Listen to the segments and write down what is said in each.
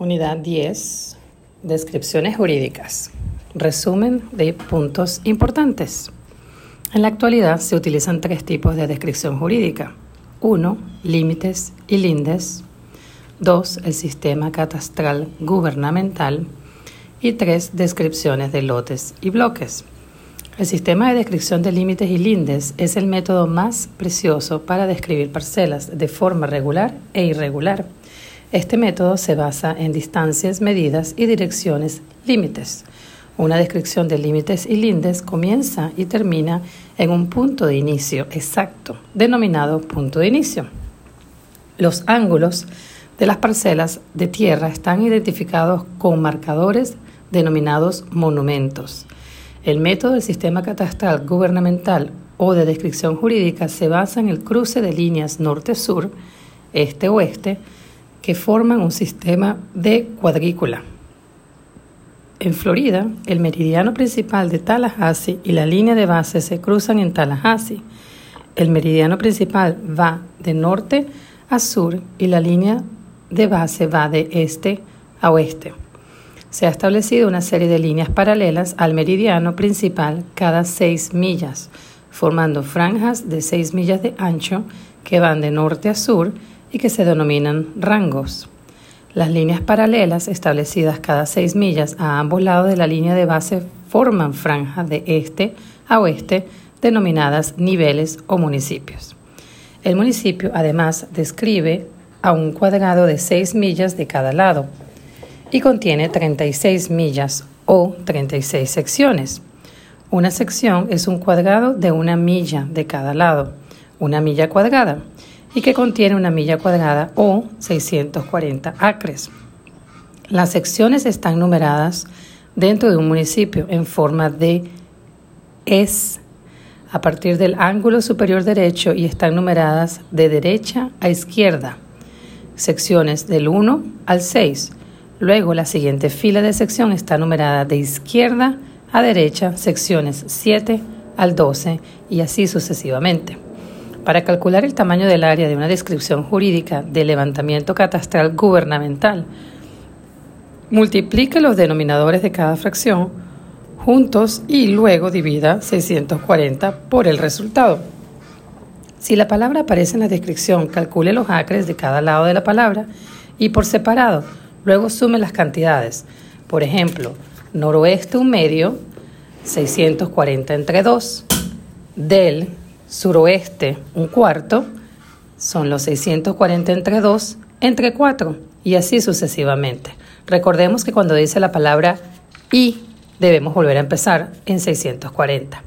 Unidad 10. Descripciones jurídicas. Resumen de puntos importantes. En la actualidad se utilizan tres tipos de descripción jurídica. 1. Límites y lindes. 2. El sistema catastral gubernamental. Y 3. Descripciones de lotes y bloques. El sistema de descripción de límites y lindes es el método más precioso para describir parcelas de forma regular e irregular este método se basa en distancias, medidas y direcciones límites. Una descripción de límites y lindes comienza y termina en un punto de inicio exacto, denominado punto de inicio. Los ángulos de las parcelas de tierra están identificados con marcadores denominados monumentos. El método del sistema catastral gubernamental o de descripción jurídica se basa en el cruce de líneas norte-sur, este-oeste, que forman un sistema de cuadrícula. En Florida, el meridiano principal de Tallahassee y la línea de base se cruzan en Tallahassee. El meridiano principal va de norte a sur y la línea de base va de este a oeste. Se ha establecido una serie de líneas paralelas al meridiano principal cada seis millas, formando franjas de seis millas de ancho que van de norte a sur y que se denominan rangos. Las líneas paralelas establecidas cada seis millas a ambos lados de la línea de base forman franjas de este a oeste denominadas niveles o municipios. El municipio además describe a un cuadrado de 6 millas de cada lado y contiene 36 millas o 36 secciones. Una sección es un cuadrado de una milla de cada lado, una milla cuadrada y que contiene una milla cuadrada o 640 acres. Las secciones están numeradas dentro de un municipio en forma de S a partir del ángulo superior derecho y están numeradas de derecha a izquierda. Secciones del 1 al 6. Luego la siguiente fila de sección está numerada de izquierda a derecha, secciones 7 al 12 y así sucesivamente. Para calcular el tamaño del área de una descripción jurídica de levantamiento catastral gubernamental, multiplique los denominadores de cada fracción juntos y luego divida 640 por el resultado. Si la palabra aparece en la descripción, calcule los acres de cada lado de la palabra y por separado, luego sume las cantidades. Por ejemplo, noroeste un medio, 640 entre 2, del suroeste un cuarto, son los 640 entre 2 entre 4 y así sucesivamente. Recordemos que cuando dice la palabra y debemos volver a empezar en 640.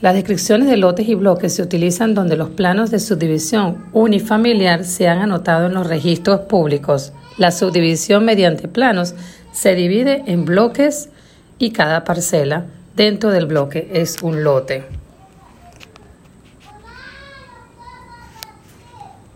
Las descripciones de lotes y bloques se utilizan donde los planos de subdivisión unifamiliar se han anotado en los registros públicos. La subdivisión mediante planos se divide en bloques y cada parcela dentro del bloque es un lote.